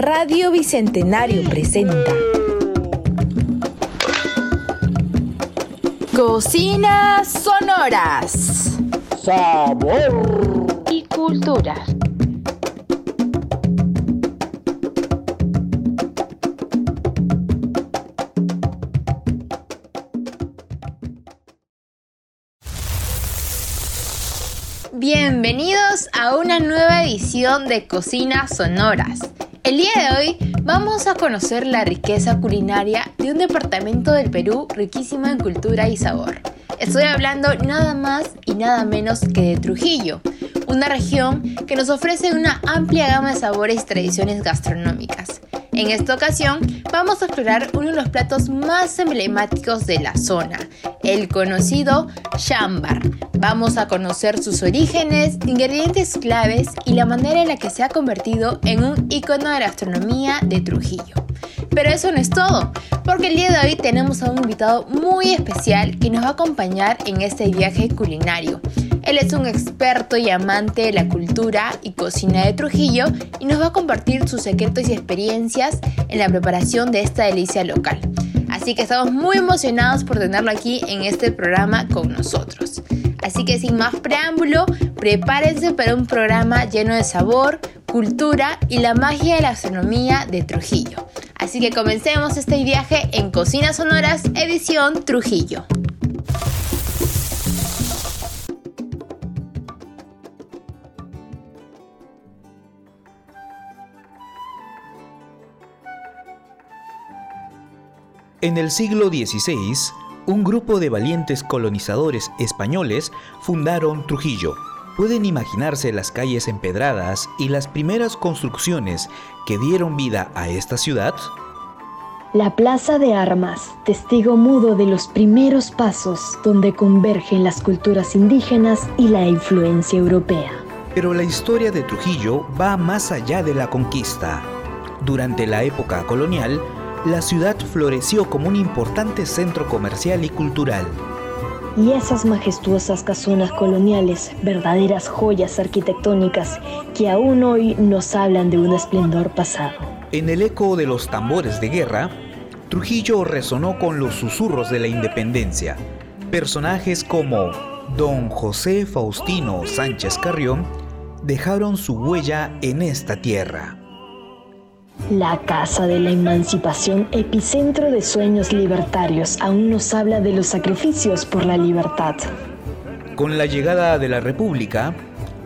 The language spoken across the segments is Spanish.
Radio Bicentenario presenta Cocinas Sonoras. Sabor y cultura. Bienvenidos a una nueva edición de Cocinas Sonoras. El día de hoy vamos a conocer la riqueza culinaria de un departamento del Perú riquísimo en cultura y sabor. Estoy hablando nada más y nada menos que de Trujillo, una región que nos ofrece una amplia gama de sabores y tradiciones gastronómicas. En esta ocasión vamos a explorar uno de los platos más emblemáticos de la zona, el conocido chambar. Vamos a conocer sus orígenes, ingredientes claves y la manera en la que se ha convertido en un icono de la gastronomía de Trujillo. Pero eso no es todo, porque el día de hoy tenemos a un invitado muy especial que nos va a acompañar en este viaje culinario. Él es un experto y amante de la cultura y cocina de Trujillo y nos va a compartir sus secretos y experiencias en la preparación de esta delicia local. Así que estamos muy emocionados por tenerlo aquí en este programa con nosotros. Así que sin más preámbulo, prepárense para un programa lleno de sabor, cultura y la magia de la gastronomía de Trujillo. Así que comencemos este viaje en Cocinas Sonoras, edición Trujillo. En el siglo XVI, un grupo de valientes colonizadores españoles fundaron Trujillo. Pueden imaginarse las calles empedradas y las primeras construcciones que dieron vida a esta ciudad. La Plaza de Armas, testigo mudo de los primeros pasos donde convergen las culturas indígenas y la influencia europea. Pero la historia de Trujillo va más allá de la conquista. Durante la época colonial, la ciudad floreció como un importante centro comercial y cultural. Y esas majestuosas casonas coloniales, verdaderas joyas arquitectónicas que aún hoy nos hablan de un esplendor pasado. En el eco de los tambores de guerra, Trujillo resonó con los susurros de la independencia. Personajes como Don José Faustino Sánchez Carrión dejaron su huella en esta tierra. La Casa de la Emancipación, epicentro de sueños libertarios, aún nos habla de los sacrificios por la libertad. Con la llegada de la República,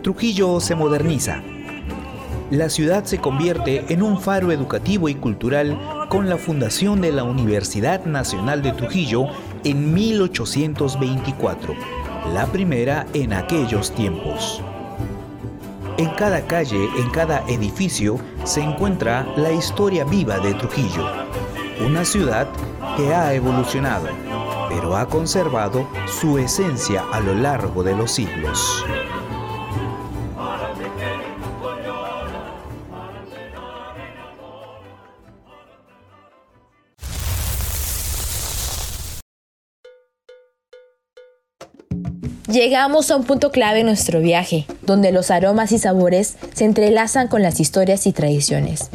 Trujillo se moderniza. La ciudad se convierte en un faro educativo y cultural con la fundación de la Universidad Nacional de Trujillo en 1824, la primera en aquellos tiempos. En cada calle, en cada edificio, se encuentra la historia viva de Trujillo, una ciudad que ha evolucionado, pero ha conservado su esencia a lo largo de los siglos. Llegamos a un punto clave en nuestro viaje, donde los aromas y sabores se entrelazan con las historias y tradiciones.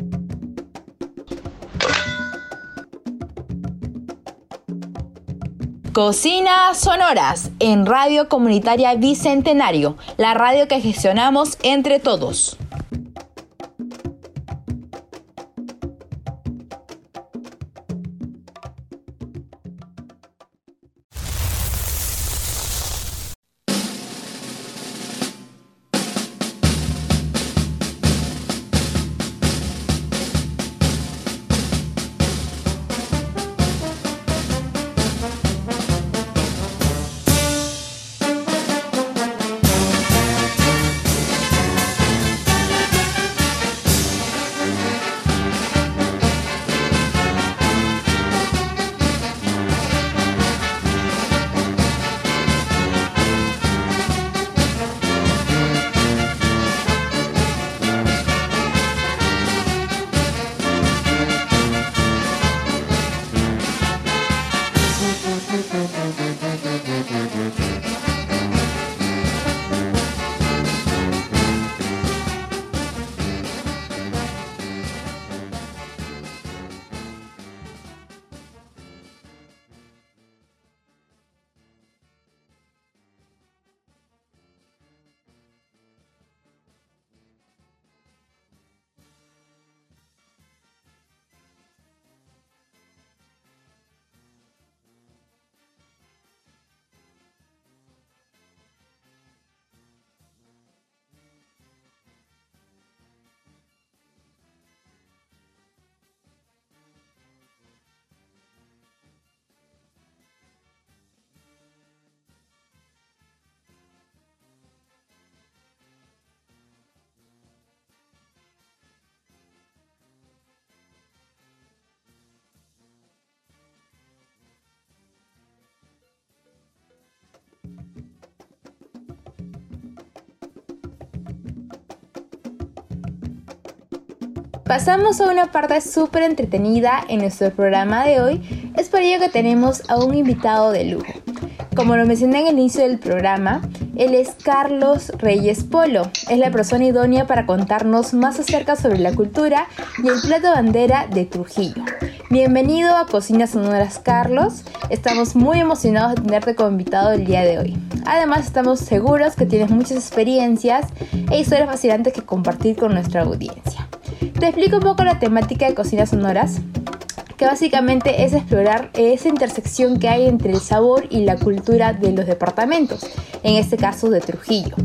Cocinas Sonoras en Radio Comunitaria Bicentenario, la radio que gestionamos entre todos. Pasamos a una parte súper entretenida en nuestro programa de hoy. Es por ello que tenemos a un invitado de lujo. Como lo mencioné en el inicio del programa, él es Carlos Reyes Polo. Es la persona idónea para contarnos más acerca sobre la cultura y el plato bandera de Trujillo. Bienvenido a Cocinas Sonoras Carlos. Estamos muy emocionados de tenerte como invitado el día de hoy. Además estamos seguros que tienes muchas experiencias e historias fascinantes que compartir con nuestra audiencia. Te explico un poco la temática de Cocinas Sonoras que básicamente es explorar esa intersección que hay entre el sabor y la cultura de los departamentos, en este caso de Trujillo.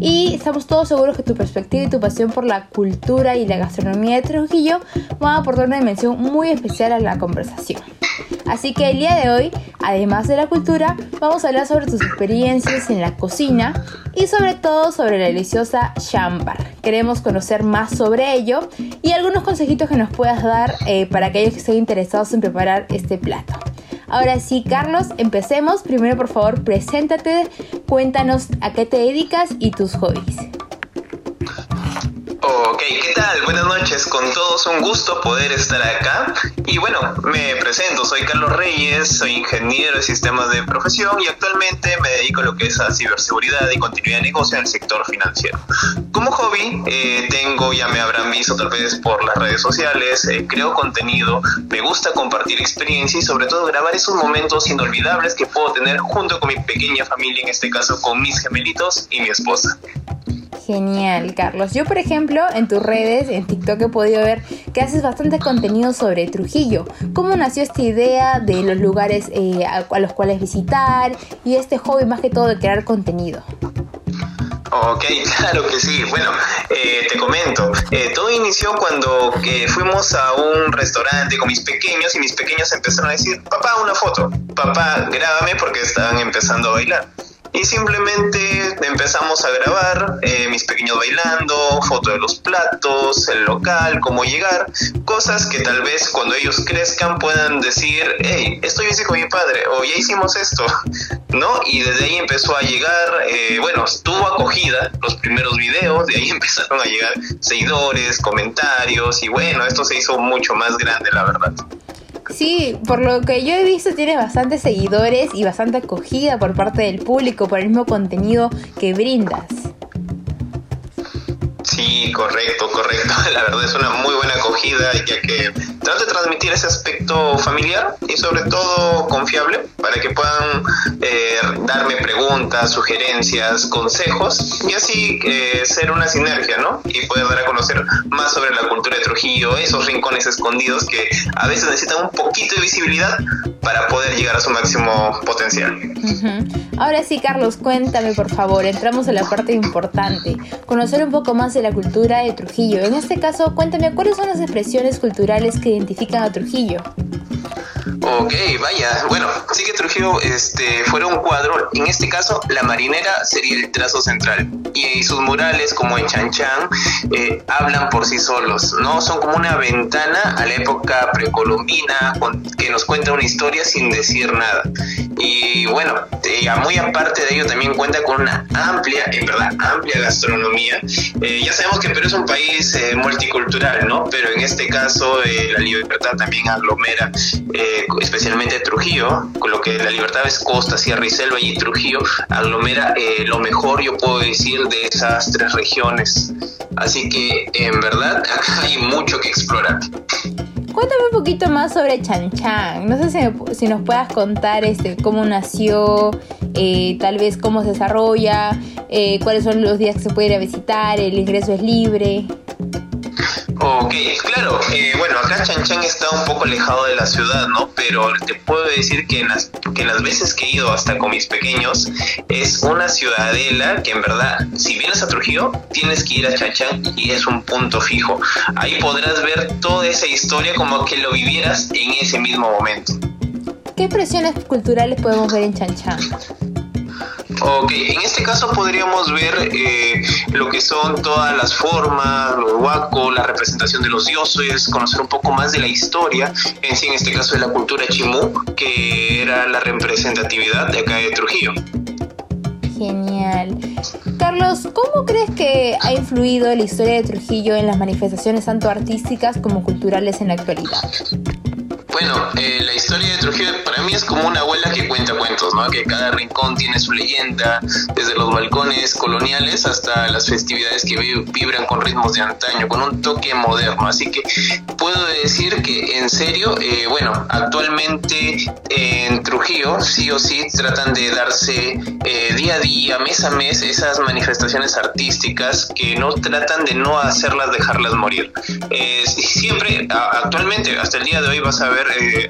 Y estamos todos seguros que tu perspectiva y tu pasión por la cultura y la gastronomía de Trujillo van a aportar una dimensión muy especial a la conversación. Así que el día de hoy, además de la cultura, vamos a hablar sobre tus experiencias en la cocina y sobre todo sobre la deliciosa chambar. Queremos conocer más sobre ello y algunos consejitos que nos puedas dar eh, para aquellos que estén interesados en preparar este plato. Ahora sí, Carlos, empecemos. Primero, por favor, preséntate, cuéntanos a qué te dedicas y tus hobbies. Ok, ¿qué tal? Buenas noches, con todos un gusto poder estar acá. Y bueno, me presento, soy Carlos Reyes, soy ingeniero de sistemas de profesión y actualmente me dedico a lo que es a ciberseguridad y continuidad de negocio en el sector financiero. Como hobby, eh, tengo, ya me habrán visto tal vez por las redes sociales, eh, creo contenido, me gusta compartir experiencia y sobre todo grabar esos momentos inolvidables que puedo tener junto con mi pequeña familia, en este caso con mis gemelitos y mi esposa. Genial, Carlos. Yo, por ejemplo, en tus redes, en TikTok, he podido ver que haces bastante contenido sobre Trujillo. ¿Cómo nació esta idea de los lugares eh, a, los cuales visitar y este hobby más que todo de crear contenido? Ok, claro que sí. Bueno, eh, te comento, eh, todo inició cuando fuimos a un restaurante con mis pequeños y mis pequeños empezaron a decir, papá, una foto, papá, grábame porque estaban empezando a bailar. Y simplemente empezamos a grabar, eh, mis pequeños bailando, foto de los platos, el local, cómo llegar, cosas que tal vez cuando ellos crezcan puedan decir, hey, esto yo hice con mi padre, o ya hicimos esto, ¿no? Y desde ahí empezó a llegar, eh, bueno, estuvo acogida los primeros videos, de ahí empezaron a llegar seguidores, comentarios, y bueno, esto se hizo mucho más grande, la verdad. Sí, por lo que yo he visto tiene bastantes seguidores y bastante acogida por parte del público por el mismo contenido que brindas. Sí, correcto, correcto. La verdad es una muy buena acogida ya que trata de transmitir ese aspecto familiar y sobre todo confiable para que puedan eh, darme preguntas, sugerencias, consejos y así eh, ser una sinergia, ¿no? Y poder dar a conocer más sobre la cultura de Trujillo, esos rincones escondidos que a veces necesitan un poquito de visibilidad para poder llegar a su máximo potencial. Ahora sí, Carlos, cuéntame por favor, entramos a la parte importante, conocer un poco más de la cultura de Trujillo. En este caso, cuéntame cuáles son las expresiones culturales que identifican a Trujillo. Ok, vaya. Bueno, sí que Trujillo este, fuera un cuadro. En este caso, la marinera sería el trazo central. Y sus murales, como en Chan Chan, eh, hablan por sí solos, ¿no? Son como una ventana a la época precolombina que nos cuenta una historia sin decir nada. Y bueno, eh, muy aparte de ello, también cuenta con una amplia, en verdad, amplia gastronomía. Eh, ya sabemos que Perú es un país multicultural, ¿no? Pero en este caso, la libertad también aglomera especialmente Trujillo, con lo que la libertad es costa, sierra y selva, y Trujillo aglomera eh, lo mejor, yo puedo decir, de esas tres regiones. Así que en verdad acá hay mucho que explorar. Cuéntame un poquito más sobre Chan Chan. No sé si, nos puedas contar este, cómo nació, eh, tal vez cómo se desarrolla, eh, cuáles son los días que se puede ir a visitar, el ingreso es libre. Ok, claro. Eh, bueno, acá Chan Chan está un poco alejado de la ciudad, ¿no? Pero te puedo decir que en, las, que las veces que he ido hasta con mis pequeños, es una ciudadela que en verdad, si vienes a Trujillo, tienes que ir a Chan Chan y es un punto fijo. Ahí podrás ver toda esa historia como que lo vivieras en ese mismo momento. ¿Qué expresiones culturales podemos ver en Chan Chan? Ok, en este caso podríamos ver eh, lo que son todas las formas, los huacos, la representación de los dioses, conocer un poco más de la historia, en sí en este caso de la cultura chimú, que era la representatividad de acá de Trujillo. Genial. Carlos, ¿cómo crees que ha influido la historia de Trujillo en las manifestaciones tanto artísticas como culturales en la actualidad? Bueno, eh, la historia de Trujillo para mí es como una abuela que cuenta cuentos, ¿no? Que cada rincón tiene su leyenda, desde los balcones coloniales hasta las festividades que vibran con ritmos de antaño, con un toque moderno. Así que puedo decir que en serio, eh, bueno, actualmente en Trujillo sí o sí tratan de darse eh, día a día, mes a mes, esas manifestaciones artísticas que no tratan de no hacerlas, dejarlas morir. siempre, actualmente, hasta el día de hoy vas a ver eh,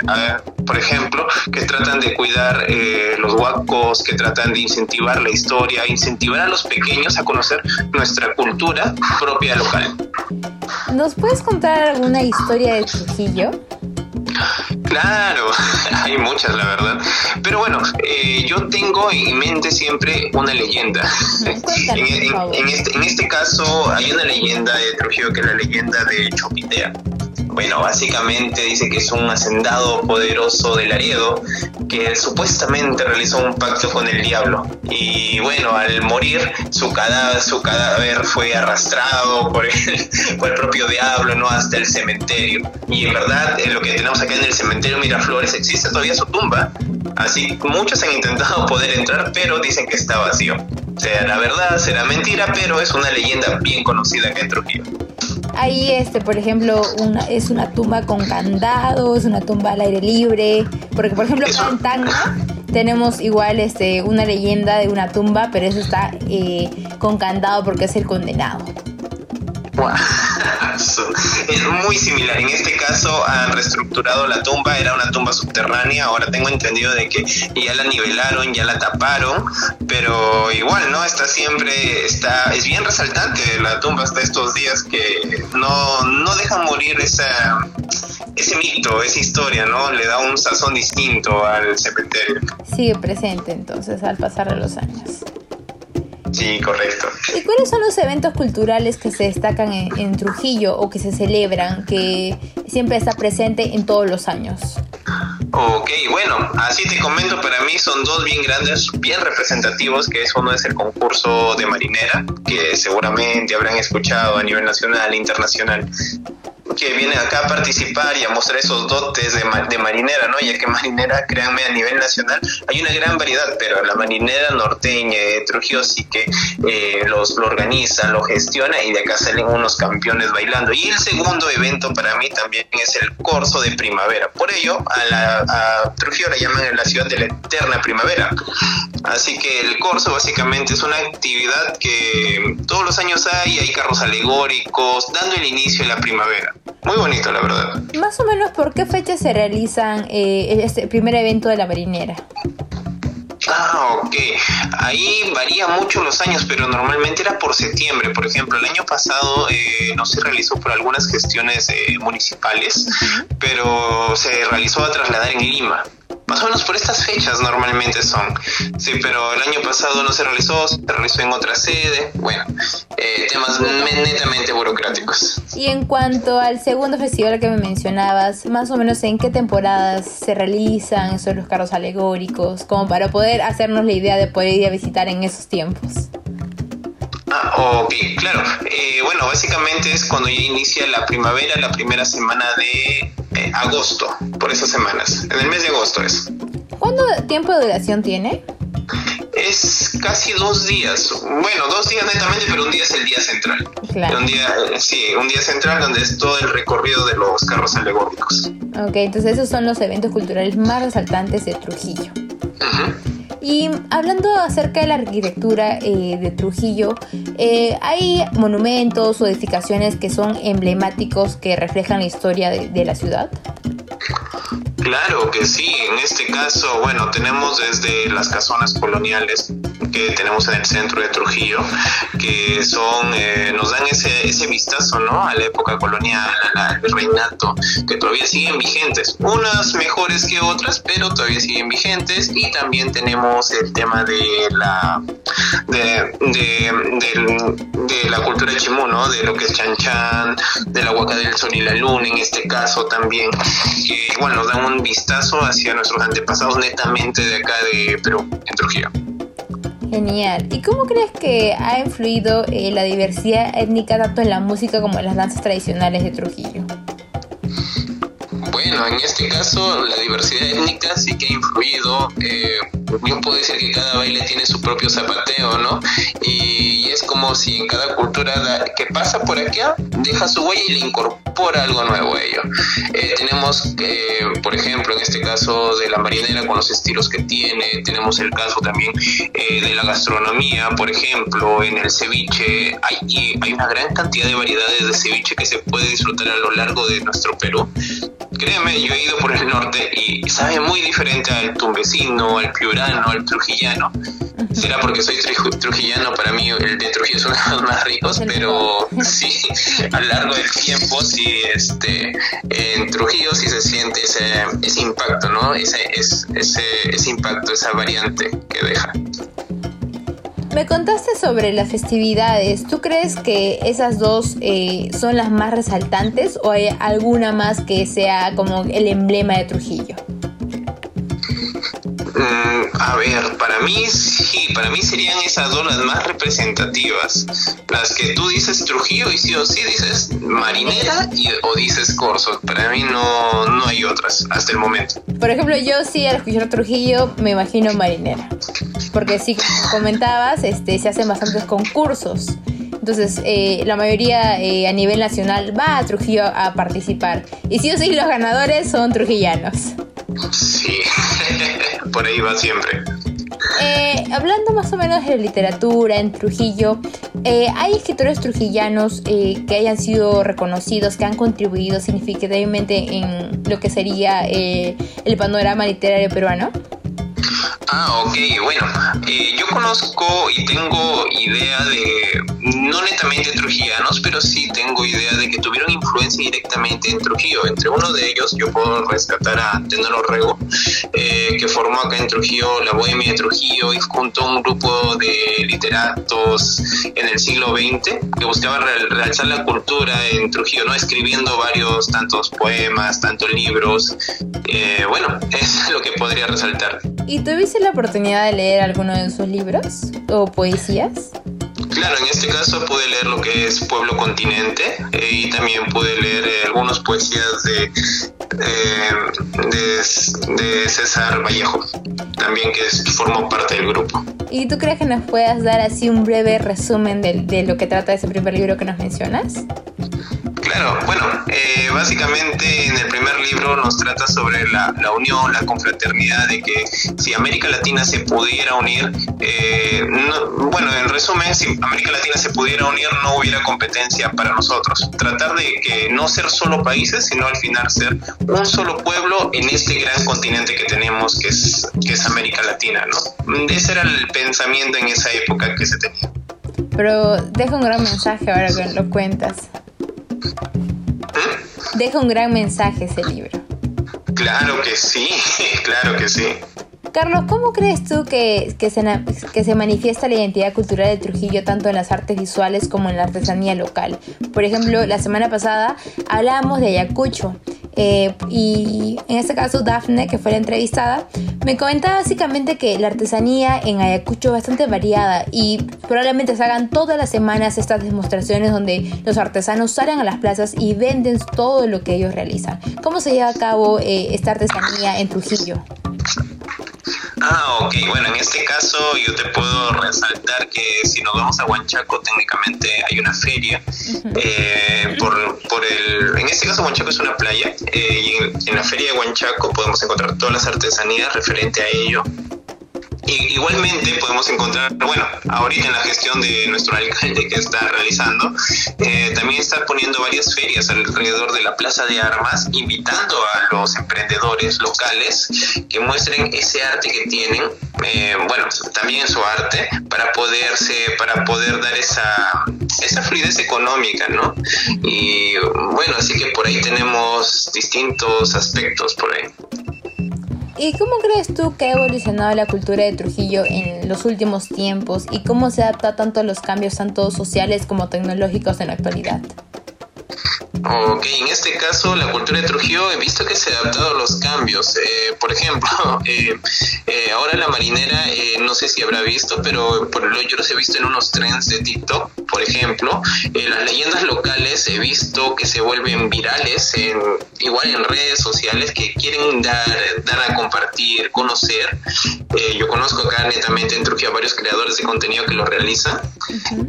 por ejemplo, que tratan de cuidar eh, los huacos, que tratan de incentivar la historia, incentivar a los pequeños a conocer nuestra cultura propia local. ¿Nos puedes contar alguna historia de Trujillo? Claro, hay muchas, la verdad. Pero bueno, eh, yo tengo en mente siempre una leyenda. en, este, en este caso hay una leyenda de Trujillo que es la leyenda de Chopitea. Bueno, básicamente dice que es un hacendado poderoso del Laredo que supuestamente realizó un pacto con el diablo. Y bueno, al morir, su cadáver, fue arrastrado por el, por el propio diablo, ¿no? Hasta el cementerio. Y en verdad, en lo que tenemos acá en el cementerio Miraflores existe todavía su tumba. Así, muchos han intentado poder entrar, pero dicen que está vacío. Sea la verdad, será mentira, pero es una leyenda bien conocida acá en Trujillo. Ahí, este, por ejemplo, una, es una tumba con candados, una tumba al aire libre. Porque, por ejemplo, en Tacna tenemos igual este, una leyenda de una tumba, pero eso está eh, con candado porque es el condenado. Es muy similar. En este caso han reestructurado la tumba, era una tumba subterránea. Ahora tengo entendido de que ya la nivelaron, ya la taparon, pero igual, ¿no? Está siempre, está, es bien resaltante la tumba hasta estos días que no, no dejan morir esa, ese mito, esa historia, ¿no? Le da un sazón distinto al cementerio. Sigue presente entonces al pasar de los años. Sí, correcto. ¿Y cuáles son los eventos culturales que se destacan en, Trujillo o que se celebran, que siempre está presente en todos los años? Ok, bueno, así te comento, para mí son dos bien grandes, bien representativos, que es uno es el concurso de marinera, que seguramente habrán escuchado a nivel nacional e internacional, que viene acá a participar y a mostrar esos dotes de, de, marinera, ¿no? Ya que marinera, créanme, a nivel nacional hay una gran variedad, pero la marinera norteña de Trujillo sí que eh, los, lo organiza, lo gestiona y de acá salen unos campeones bailando. Y el segundo evento para mí también es el corso de primavera. Por ello, a, la, a Trujillo la llaman la ciudad de la eterna primavera. Así que el corso básicamente es una actividad que todos los años hay, hay carros alegóricos, dando el inicio a la primavera. Muy bonito, la verdad. Más o menos, ¿por qué fecha se realizan eh, este primer evento de la marinera? Ah, ok. Ahí varía mucho los años, pero normalmente era por septiembre. Por ejemplo, el año pasado eh, no se realizó por algunas gestiones eh, municipales, pero se realizó a trasladar en Lima. Más o menos por estas fechas normalmente son. Sí, pero el año pasado no se realizó, se realizó en otra sede. Bueno, eh, temas netamente burocráticos. Y en cuanto al segundo festival que me mencionabas, más o menos en qué temporadas se realizan esos los carros alegóricos, como para poder hacernos la idea de poder ir a visitar en esos tiempos. Ah, ok, claro. Eh, bueno, básicamente es cuando ya inicia la primavera, la primera semana de eh, agosto, por esas semanas. En el mes de agosto es. ¿Cuánto tiempo de duración tiene? Es casi dos días. Bueno, dos días netamente, pero un día es el día central. Claro. Un día, sí, un día central donde es todo el recorrido de los carros alegóricos. Ok, entonces esos son los eventos culturales más resaltantes de Trujillo. Y hablando acerca de la arquitectura eh, de Trujillo, eh, hay monumentos o edificaciones que son emblemáticos que reflejan la historia de la ciudad. Claro que sí, en este caso, bueno, tenemos desde las casonas coloniales que tenemos en el centro de Trujillo, que son, eh, nos dan ese, ese vistazo, ¿no? A la época colonial, al reinato, que todavía siguen vigentes, unas mejores que otras, pero todavía siguen vigentes, y también tenemos el tema de la, de, la cultura chimú, ¿no? De lo que es Chan Chan, de la Huaca del Sol y la Luna, en este caso también, que, bueno, nos dan un vistazo hacia nuestros antepasados netamente de acá de Perú, en Trujillo. Genial. ¿Y cómo crees que ha influido eh, la diversidad étnica tanto en la música como en las danzas tradicionales de Trujillo? Bueno, en este caso la diversidad étnica sí que ha influido. Eh, yo puedo decir que cada baile tiene su propio zapateo, ¿no? Y, es como si en cada cultura que pasa por acá deja su huella y le incorpora algo nuevo a ello. Eh, tenemos, eh, por ejemplo, en este caso de la marinera con los estilos que tiene, tenemos el caso también eh, de la gastronomía, por ejemplo, en el ceviche hay, hay una gran cantidad de variedades de ceviche que se puede disfrutar a lo largo de nuestro Perú créeme, yo he ido por el norte y sabe muy diferente al tumbesino, al piurano, al trujillano. Será porque soy trujillano, para mí el de Trujillo es uno de los más ricos, pero sí, a lo largo del tiempo, sí, este, en Trujillo sí se siente ese, ese impacto, ¿no? Ese, ese, ese impacto, esa variante que deja. Me contaste sobre las festividades. ¿Tú crees que esas dos eh, son las más resaltantes o hay alguna más que sea como el emblema de Trujillo? Mm, a ver, para mí sí, para mí serían esas dos las más representativas. Las que tú dices Trujillo y sí o sí dices Marinera y, o dices Corso. Para mí no, no hay otras hasta el momento. Por ejemplo, yo sí al escuchar Trujillo me imagino Marinera. Porque sí, como comentabas, este, se hacen bastantes concursos. Entonces, eh, la mayoría eh, a nivel nacional va a Trujillo a participar. Y sí o sí, los ganadores son trujillanos. Sí, por ahí va siempre. Eh, hablando más o menos de literatura en Trujillo, eh, ¿hay escritores trujillanos eh, que hayan sido reconocidos, que han contribuido significativamente en lo que sería el panorama literario peruano? Ah, ok, bueno, eh, yo conozco y tengo idea de, no netamente trujillanos, pero sí tengo idea de que tuvieron influencia directamente en Trujillo. Entre uno de ellos yo puedo rescatar a Tenor Rego, eh, que formó acá en Trujillo la Bohemia de Trujillo y junto a un grupo de literatos en el siglo XX que buscaban realzar la cultura en Trujillo, ¿no? Escribiendo varios, tantos poemas, tantos libros. Eh, bueno, es lo que podría resaltar. ¿Y tuviste la oportunidad de leer alguno de sus libros o poesías? Claro, en este caso pude leer lo que es Pueblo Continente eh, y también pude leer eh, algunas poesías de, eh, de, César Vallejo, también que formó parte del grupo. ¿Y tú crees que nos puedas dar así un breve resumen de, de lo que trata ese primer libro que nos mencionas? Claro, bueno, eh, básicamente en el primer libro nos trata sobre la, unión, la confraternidad, de que si América Latina se pudiera unir, eh, bueno, en resumen, si América Latina se pudiera unir no hubiera competencia para nosotros. Tratar de que no ser solo países, sino al final ser un solo pueblo en este gran continente que tenemos, que es, que es América Latina, ¿no? Ese era el pensamiento en esa época que se tenía. Pero deja un gran mensaje ahora que lo cuentas. Deja un gran mensaje ese libro. Claro que sí, claro que sí. Carlos, ¿cómo crees tú que, que, se, que se manifiesta la identidad cultural de Trujillo tanto en las artes visuales como en la artesanía local? Por ejemplo, la semana pasada hablábamos de Ayacucho eh, y en este caso Dafne, que fue la entrevistada, me comentaba básicamente que la artesanía en Ayacucho es bastante variada y probablemente se hagan todas las semanas estas demostraciones donde los artesanos salen a las plazas y venden todo lo que ellos realizan. ¿Cómo se lleva a cabo eh, esta artesanía en Trujillo? Ah, ok. Bueno, en este caso yo te puedo resaltar que si nos vamos a Huanchaco, técnicamente hay una feria. Eh, por, por el, en este caso, Huanchaco es una playa. Eh, y en, en, la feria de Huanchaco podemos encontrar todas las artesanías referente a ello igualmente podemos encontrar, bueno, ahorita en la gestión de nuestro alcalde que está realizando, eh, también está poniendo varias ferias alrededor de la Plaza de Armas, invitando a los emprendedores locales que muestren ese arte que tienen, eh, bueno, también su arte, para poderse, para poder dar esa, esa fluidez económica, ¿no? Y bueno, así que por ahí tenemos distintos aspectos por ahí. ¿Y cómo crees tú que ha evolucionado la cultura de Trujillo en los últimos tiempos y cómo se adapta tanto a los cambios tanto sociales como tecnológicos en la actualidad? Ok, en este caso la cultura de Trujillo he visto que se ha adaptado a los cambios. Eh, por ejemplo, eh, eh, ahora la marinera, no sé si habrá visto, pero por lo yo los he visto en unos trends de TikTok, por ejemplo. las leyendas locales he visto que se vuelven virales, en, igual en redes sociales, que quieren dar, dar a compartir, conocer. yo conozco acá netamente en Trujillo varios creadores de contenido que lo realizan.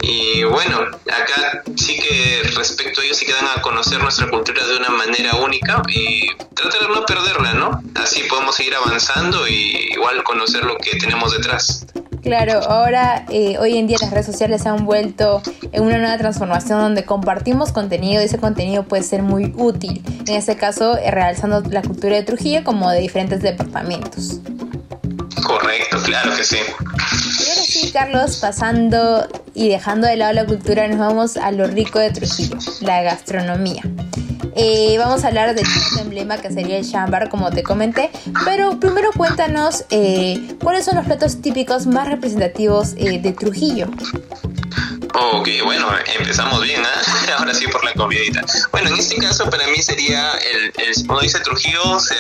Y bueno, acá sí que respecto a ellos sí que dan a conocer conocer nuestra cultura de una manera única y tratar de no perderla, ¿no? Así podemos seguir avanzando y igual conocer lo que tenemos detrás. Claro, ahora eh, hoy en día las redes sociales se han vuelto en una nueva transformación donde compartimos contenido y ese contenido puede ser muy útil. En este caso, eh, realzando la cultura de Trujillo como de diferentes departamentos. Correcto, claro que sí. Y ahora sí, Carlos, pasando y dejando de lado la cultura, nos vamos a lo rico de Trujillo, la gastronomía. Eh, vamos a hablar del emblema que sería el chambar, como te comenté. Pero primero cuéntanos eh, cuáles son los platos típicos más representativos eh, de Trujillo. Ok, bueno, empezamos bien, ¿eh? ahora sí por la comidita. Bueno, en este caso para mí sería, el, uno dice Trujillo, se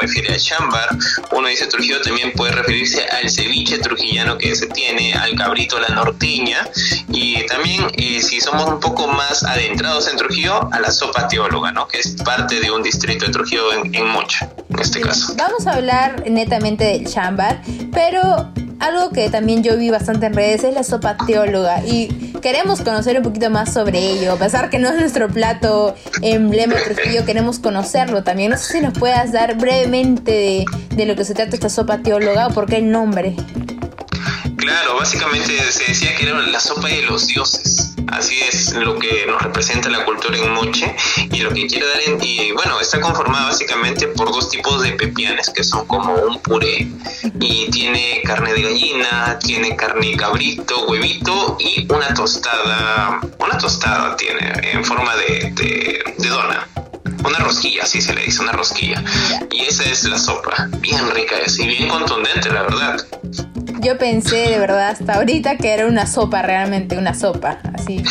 refiere al chambar, uno dice Trujillo también puede referirse al ceviche trujillano que se tiene, al cabrito, la norteña, y también eh, si somos un poco más adentrados en Trujillo, a la sopa teóloga, ¿no? Que es parte de un distrito de Trujillo en, en Mocha, en este caso. Vamos a hablar netamente del chambar, pero algo que también yo vi bastante en redes es la sopa teóloga y queremos conocer un poquito más sobre ello. A pesar que no es nuestro plato emblema Trujillo, queremos conocerlo también. No sé si nos puedas dar brevemente de, de lo que se trata esta sopa teóloga o por qué el nombre. Claro, básicamente se decía que era la sopa de los dioses. Así es lo que nos representa la cultura en Moche y lo que quiere dar en, y bueno, está conformada básicamente por dos tipos de pepianes que son como un puré y tiene carne de gallina, tiene carne de cabrito, huevito y una tostada, una tostada tiene en forma de, de dona una rosquilla, así se le dice, una rosquilla. Y esa es la sopa, bien rica y bien contundente, la verdad. Yo pensé de verdad hasta ahorita que era una sopa, realmente una sopa, así.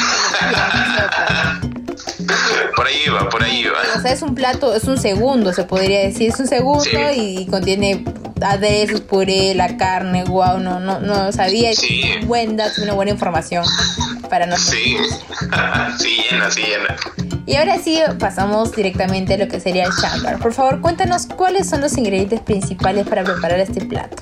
Por ahí va, por ahí va. O sea, es un plato, es un segundo, se podría decir, es un segundo y contiene aderezos, puré, la carne, wow, no, no, no sabía. Sí. Buen dato, una buena información para nosotros. Sí, sí, llena, sí, llena. Y ahora sí pasamos directamente a lo que sería el chambar. Por favor, cuéntanos cuáles son los ingredientes principales para preparar este plato.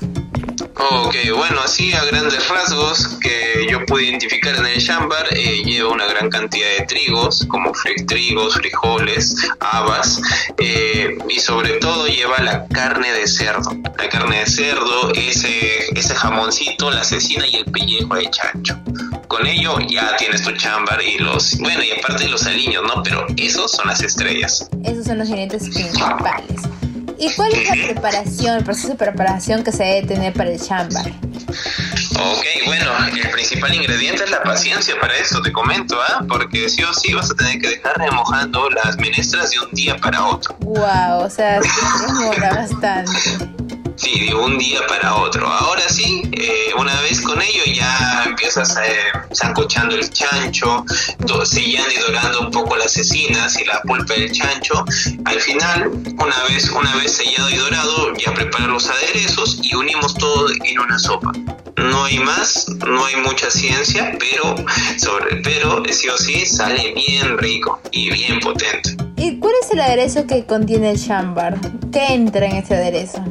Ok, bueno, así a grandes rasgos que yo pude identificar en el chambar, eh, lleva una gran cantidad de trigos, como trigos, frijoles, habas, eh, y sobre todo lleva la carne de cerdo. La carne de cerdo, ese, ese jamoncito, la cecina y el pellejo de chancho. Con ello ya tienes tu chambar y los, bueno, y aparte los aliños, ¿no? Pero esos son las estrellas. Esos son los ingredientes principales. ¿Y cuál es la preparación, el proceso de preparación que se debe tener para el chambar? Ok, bueno, el principal ingrediente es la paciencia para esto, te comento, ¿ah? Porque sí o sí vas a tener que dejar remojando las menestras de un día para otro. Wow, o sea, se demora bastante. Sí, de un día para otro. Ahora sí, eh, una vez con ello ya empiezas eh, zancochando el chancho, sellando y dorando un poco las cecinas y la pulpa del chancho. Al final, una vez, una vez sellado y dorado, ya preparar los aderezos y unimos todo en una sopa. No hay más, no hay mucha ciencia, pero sobre, pero sí o sí sale bien rico y bien potente. ¿Y cuál es el aderezo que contiene el chambar? ¿Qué entra en este aderezo?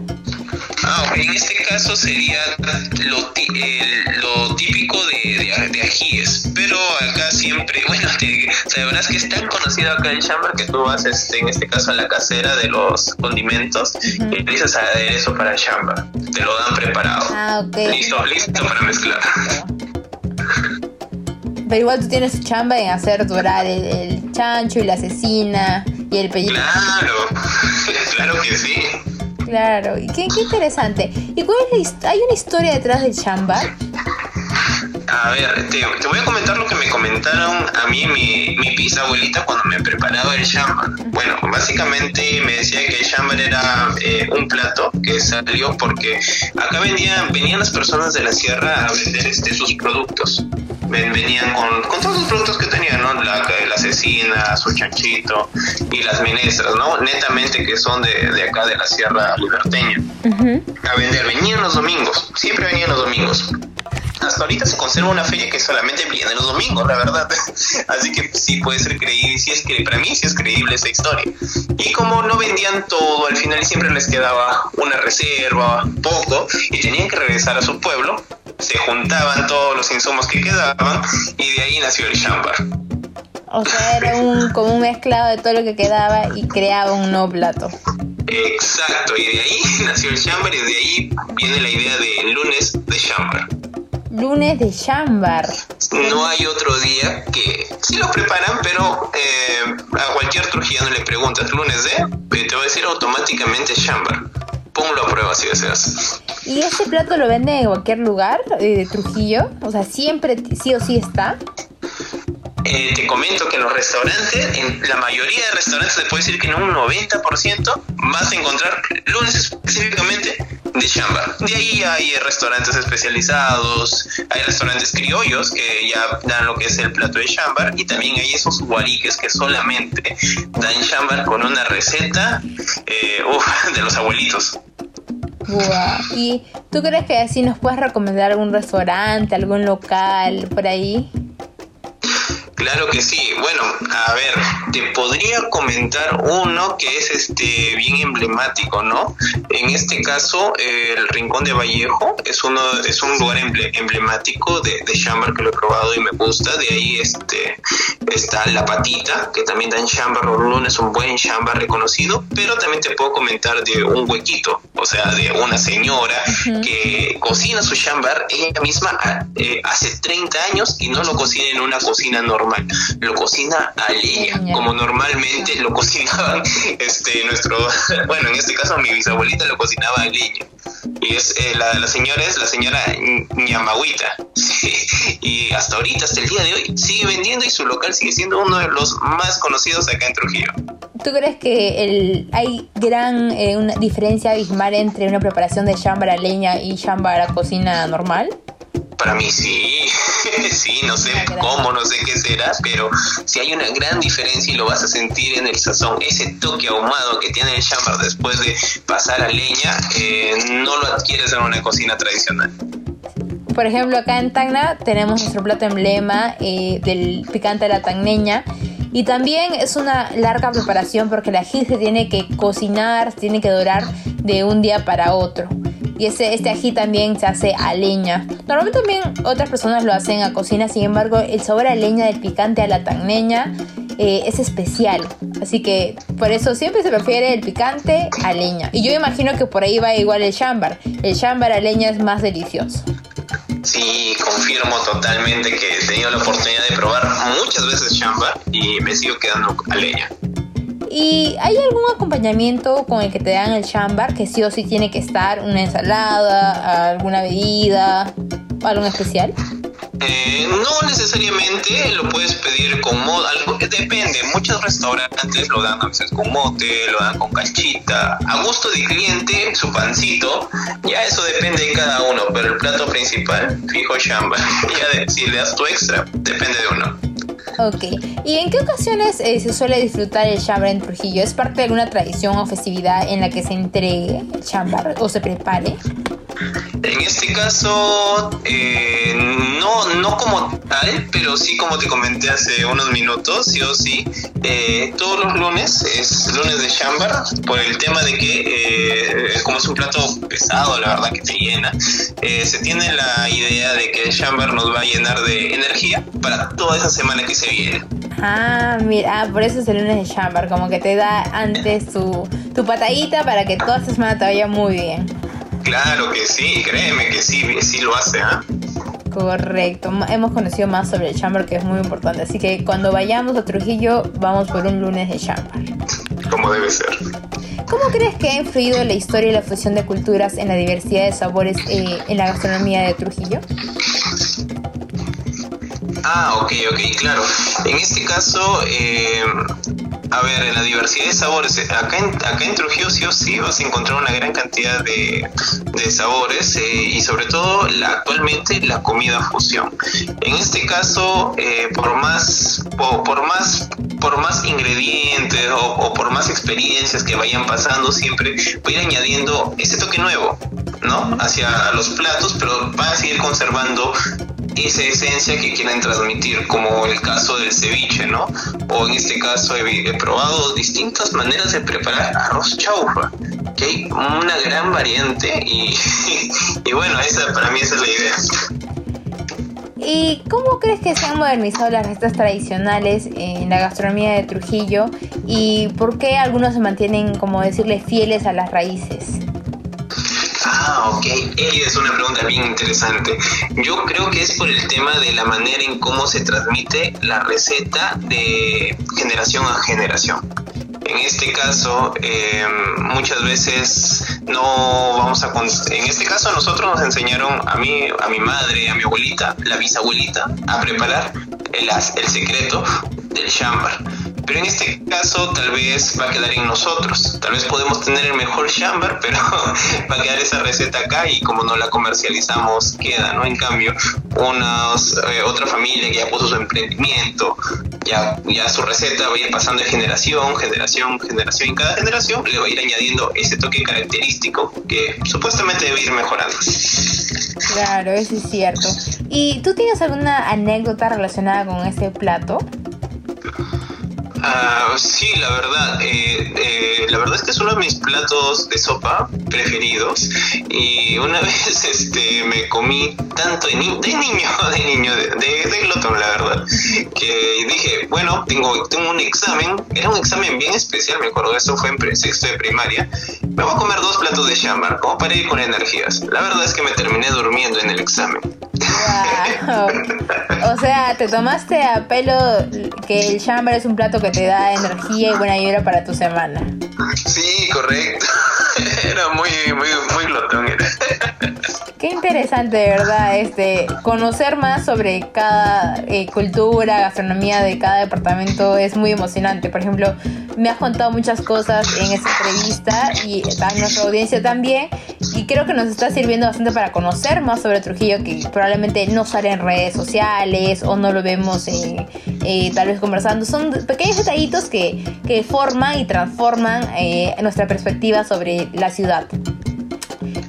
Ah, en este caso sería lo, lo típico de, de, ajíes, pero acá siempre, bueno, te, sabrás que es tan conocido acá el chamber que tú vas, este, en este caso, a la casera de los condimentos y dices aderezo para el chamber, te lo dan preparado. Ah, ok. Listo, listo para mezclar. Pero igual tú tienes chamba en hacer dorar el, chancho y la cecina y el pellejo. Claro, claro que sí. Claro, y qué, interesante. ¿Y cuál es la ¿Hay una historia detrás del chambar? A ver, te, voy a comentar lo que me comentaron a mí mi, mi bisabuelita cuando me preparaba el chambar. Bueno, básicamente me decía que el chambar era eh, un plato que salió porque acá vendían, venían las personas de la sierra a vender este, sus productos venían con, con, todos los productos que tenían, ¿no? La, la cecina, su chanchito y las menestras, ¿no? Netamente que son de, de acá de la Sierra Liberteña. A vender, venían los domingos, siempre venían los domingos hasta ahorita se conserva una feria que solamente viene los domingos, la verdad. Así que sí puede ser creíble, si es que para mí sí es creíble esa historia. Y como no vendían todo, al final siempre les quedaba una reserva, poco, y tenían que regresar a su pueblo, se juntaban todos los insumos que quedaban y de ahí nació el chambar. O sea, era un, como un mezclado de todo lo que quedaba y creaba un nuevo plato. Exacto, y de ahí nació el chambar y de ahí viene la idea de lunes de chambar lunes de chambar. No hay otro día que sí lo preparan, pero eh, a cualquier trujillano le preguntas lunes de, te va a decir automáticamente chambar. Ponlo a prueba si deseas. ¿Y ese plato lo venden en cualquier lugar eh, de Trujillo? O sea, siempre sí o sí está. Eh, te comento que en los restaurantes, en la mayoría de restaurantes, te puedo decir que en un 90% vas a encontrar lunes específicamente de chamba. De ahí hay restaurantes especializados, hay restaurantes criollos que ya dan lo que es el plato de chambar y también hay esos guariques que solamente dan chambar con una receta eh, de los abuelitos. ¿Y tú crees que así nos puedes recomendar algún restaurante, algún local por ahí? Claro que sí. Bueno, a ver, te podría comentar uno que es este bien emblemático, ¿no? En este caso, el Rincón de Vallejo es uno es un lugar emblemático de, de chamber que lo he probado y me gusta. De ahí este está La Patita, que también da en chamber los lunes un buen chamber reconocido, pero también te puedo comentar de un huequito, o sea, de una señora que cocina su chamber ella misma eh, hace 30 años y no lo cocina en una cocina normal lo cocina a leña, como normalmente lo cocinaban este nuestro, bueno, en este caso mi bisabuelita lo cocinaba a leña. Y es eh, la, la señora es la señora Ñamagüita. y hasta ahorita, hasta el día de hoy, sigue vendiendo y su local sigue siendo uno de los más conocidos acá en Trujillo. ¿Tú crees que el, hay gran eh, una diferencia abismal entre una preparación de chamba a leña y chamba a cocina normal? Para mí sí, sí, no sé cómo, no sé qué será, pero si hay una gran diferencia y lo vas a sentir en el sazón, ese toque ahumado que tiene el chambar después de pasar a leña, eh, no lo adquieres en una cocina tradicional. Por ejemplo, acá en Tacna tenemos nuestro plato emblema eh, del picante de la tagneña. Y también es una larga preparación porque la ají se tiene que cocinar, se tiene que dorar de un día para otro. Y este ají también se hace a leña. Normalmente también otras personas lo hacen a cocina, sin embargo el sabor a leña del picante a la tagneña eh, es especial. Así que por eso siempre se prefiere el picante a leña. Y yo imagino que por ahí va igual el chambar. El chambar a leña es más delicioso. Sí, confirmo totalmente que he tenido la oportunidad de probar muchas veces chambar y me sigo quedando a leña. ¿Y hay algún acompañamiento con el que te dan el chambar que sí o sí tiene que estar? ¿Una ensalada, alguna bebida, algo especial? Eh, no necesariamente lo puedes pedir con mote, algo, depende, muchos restaurantes lo dan a veces con mote, lo dan con canchita, a gusto del cliente, su pancito, ya eso depende de cada uno, pero el plato principal, fijo chamba, ya si le das tu extra, depende de uno. Ok. ¿Y en qué ocasiones eh, se suele disfrutar el chambar en Trujillo? ¿Es parte de alguna tradición o festividad en la que se entregue el chambar o se prepare? En este caso, eh, no, no como tal, pero sí como te comenté hace unos minutos, sí o sí, eh, todos los lunes es lunes de chambar, por el tema de que eh, como es un plato pesado, la verdad que te llena, se tiene la idea de que el chambar nos va a llenar de energía para toda esa semana que se viene. Ah, mira, ah, por eso es el lunes de chambar, como que te da antes tu, tu patadita para que toda esta semana te vaya muy bien. Claro que sí, créeme que sí, sí lo hace, ¿ah? Correcto, hemos conocido más sobre el chamber que es muy importante, así que cuando vayamos a Trujillo vamos por un lunes de chamber. Como debe ser. ¿Cómo crees que ha influido la historia y la fusión de culturas en la diversidad de sabores eh, en la gastronomía de Trujillo? Ah, ok, ok, claro. En este caso, eh, a ver, en la diversidad de sabores, acá en, acá en Trujillo sí o sí vas a encontrar una gran cantidad de, sabores eh, y sobre todo la, actualmente la comida fusión. En este caso, eh, por más por, más por más ingredientes o, por más experiencias que vayan pasando, siempre voy a ir añadiendo ese toque nuevo, ¿no? Hacia los platos, pero va a seguir conservando esa esencia que quieren transmitir, como el caso del ceviche, ¿no? O en este caso probado distintas maneras de preparar arroz chaufa, que hay una gran variante y, y bueno, esa para mí esa es la idea. ¿Y cómo crees que se han modernizado las recetas tradicionales en la gastronomía de Trujillo? ¿Y por qué algunos se mantienen, como decirle, fieles a las raíces? Ah, ok. Es una pregunta bien interesante. Yo creo que es por el tema de la manera en cómo se transmite la receta de generación a generación. En este caso, em, muchas veces no vamos a... En este caso, nosotros nos enseñaron a mí, a mi madre, a mi abuelita, la bisabuelita, a preparar el, el secreto del chambar pero en este caso tal vez va a quedar en nosotros. Tal vez podemos tener el mejor chamber, pero va a quedar esa receta acá y como no la comercializamos queda, ¿no? En cambio, unas, eh, otra familia que ya puso su emprendimiento, ya, ya su receta va a ir pasando de generación, generación, generación, y cada generación le va a ir añadiendo ese toque característico que supuestamente debe ir mejorando. Claro, eso es cierto. ¿Y tú tienes alguna anécdota relacionada con este plato? Ah, sí, la verdad. Eh, eh, la verdad es que es uno de mis platos de sopa preferidos. Y una vez este, me comí tanto de, niño, de niño, de niño, de, glotón, la verdad, que dije, bueno, tengo, tengo un examen. Era un examen bien especial, me acuerdo. Eso fue en sexto de primaria. Me voy a comer dos platos de chamar, como para ir con energías. La verdad es que me terminé durmiendo en el examen. O sea, te tomaste a pelo que el chamber es un plato que te da energía y buena vibra para tu semana. Sí, correcto. Era muy, muy, muy glotón. Qué interesante, verdad, este, conocer más sobre cada eh, cultura, gastronomía de cada departamento es muy emocionante. Por ejemplo, me has contado muchas cosas en esta entrevista y a nuestra audiencia también. Y creo que nos está sirviendo bastante para conocer más sobre Trujillo, que probablemente no sale en redes sociales o no lo vemos eh, tal vez conversando. Son pequeños detallitos que, que forman y transforman eh, nuestra perspectiva sobre la ciudad.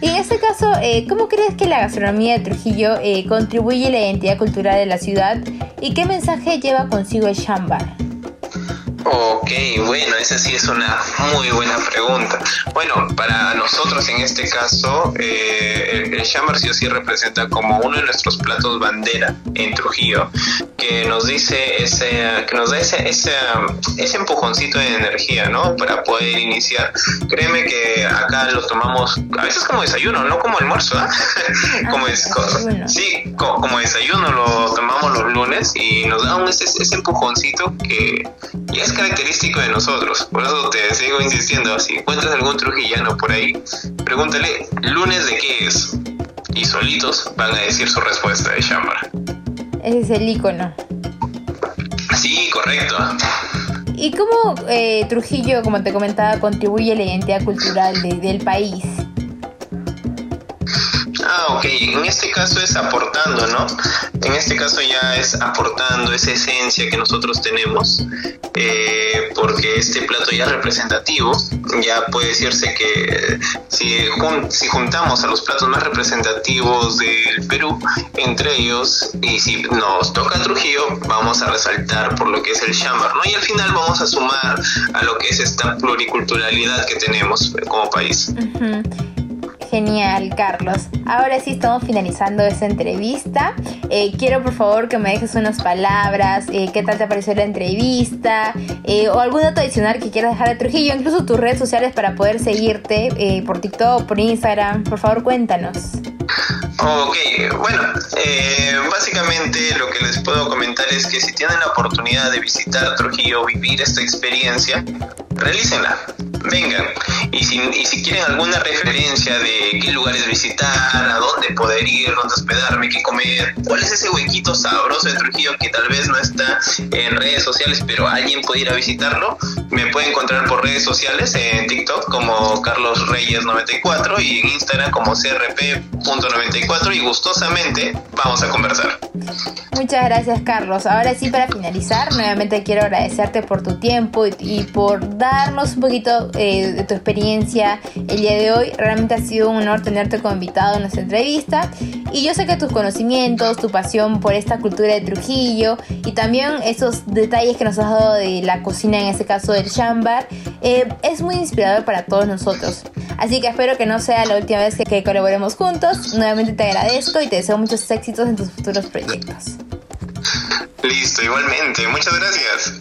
Y en este caso, eh, ¿cómo crees que la gastronomía de Trujillo contribuye a la identidad cultural de la ciudad y qué mensaje lleva consigo el Shambar? Ok, bueno, esa sí es una muy buena pregunta. Bueno, para nosotros en este caso, eh, el, el sí o sí representa como uno de nuestros platos bandera en Trujillo, que nos dice ese, que nos da ese, ese, ese empujoncito de energía, ¿no? Para poder iniciar. Créeme que acá lo tomamos a veces como desayuno, no como almuerzo, ¿ah? como es, sí, como, desayuno lo tomamos los lunes y nos da un, ese, ese empujoncito que ya es característico de nosotros. Por eso te sigo insistiendo, si encuentras algún trujillano por ahí, pregúntale, ¿lunes de qué es? Y solitos van a decir su respuesta de Shambara. Ese es el icono. Sí, correcto. ¿Y cómo eh, Trujillo, como te comentaba, contribuye a la identidad cultural del país? Ah, ok. En este caso es aportando, ¿no? En este caso ya es aportando esa esencia que nosotros tenemos, eh, porque este plato ya es representativo, ya puede decirse que si, si juntamos a los platos más representativos del Perú, entre ellos, y si nos toca Trujillo, vamos a resaltar por lo que es el chambar, ¿no? Y al final vamos a sumar a lo que es esta pluriculturalidad que tenemos como país. Genial, Carlos. Ahora sí estamos finalizando esta entrevista. Eh, quiero por favor que me dejes unas palabras, eh, qué tal te pareció la entrevista, eh, o algún dato adicional que quieras dejar de Trujillo, incluso tus redes sociales para poder seguirte por TikTok, por Instagram. Por favor, cuéntanos. Ok, bueno, eh, básicamente lo que les puedo comentar es que si tienen la oportunidad de visitar Trujillo, vivir esta experiencia, realícenla, vengan. Y si, y si quieren alguna referencia de qué lugares visitar, a dónde poder ir, dónde hospedarme, qué comer, cuál es ese huequito sabroso de Trujillo que tal vez no está en redes sociales, pero alguien puede ir a visitarlo, me puede encontrar por redes sociales en TikTok como Carlos Reyes 94 y en Instagram como crp.94 y gustosamente vamos a conversar. Muchas gracias Carlos. Ahora sí para finalizar, nuevamente quiero agradecerte por tu tiempo y, por darnos un poquito eh, de tu experiencia el día de hoy. Realmente ha sido un honor tenerte como invitado en nuestra entrevista y yo sé que tus conocimientos, tu pasión por esta cultura de Trujillo y también esos detalles que nos has dado de la cocina, en este caso del chambar, eh, es muy inspirador para todos nosotros. Así que espero que no sea la última vez que, que colaboremos juntos. Nuevamente te agradezco y te deseo muchos éxitos en tus futuros proyectos. Listo, igualmente. Muchas gracias.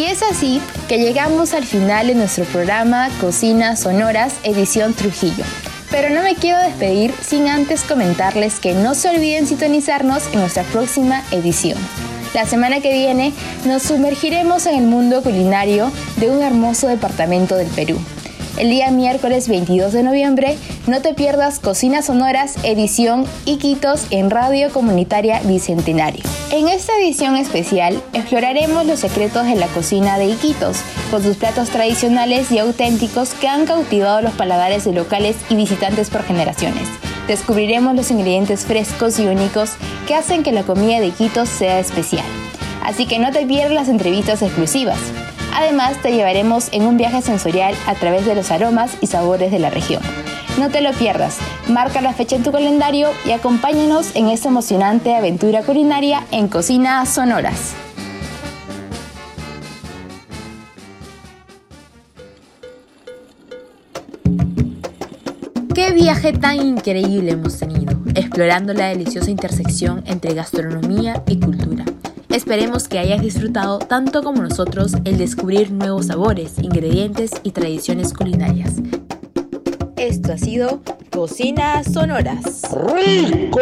Y es así que llegamos al final de nuestro programa Cocinas Sonoras, edición Trujillo. Pero no me quiero despedir sin antes comentarles que no se olviden sintonizarnos en nuestra próxima edición. La semana que viene nos sumergiremos en el mundo culinario de un hermoso departamento del Perú. El día miércoles 22 de noviembre, no te pierdas Cocinas Sonoras, edición Iquitos en Radio Comunitaria Bicentenario. En esta edición especial, exploraremos los secretos de la cocina de Iquitos, con sus platos tradicionales y auténticos que han cautivado los paladares de locales y visitantes por generaciones. Descubriremos los ingredientes frescos y únicos que hacen que la comida de Iquitos sea especial. Así que no te pierdas las entrevistas exclusivas. Además, te llevaremos en un viaje sensorial a través de los aromas y sabores de la región. No te lo pierdas, marca la fecha en tu calendario y acompáñanos en esta emocionante aventura culinaria en Cocina Sonoras. Qué viaje tan increíble hemos tenido, explorando la deliciosa intersección entre gastronomía y cultura. Esperemos que hayas disfrutado tanto como nosotros el descubrir nuevos sabores, ingredientes y tradiciones culinarias. Esto ha sido Cocina Sonoras. ¡Rico!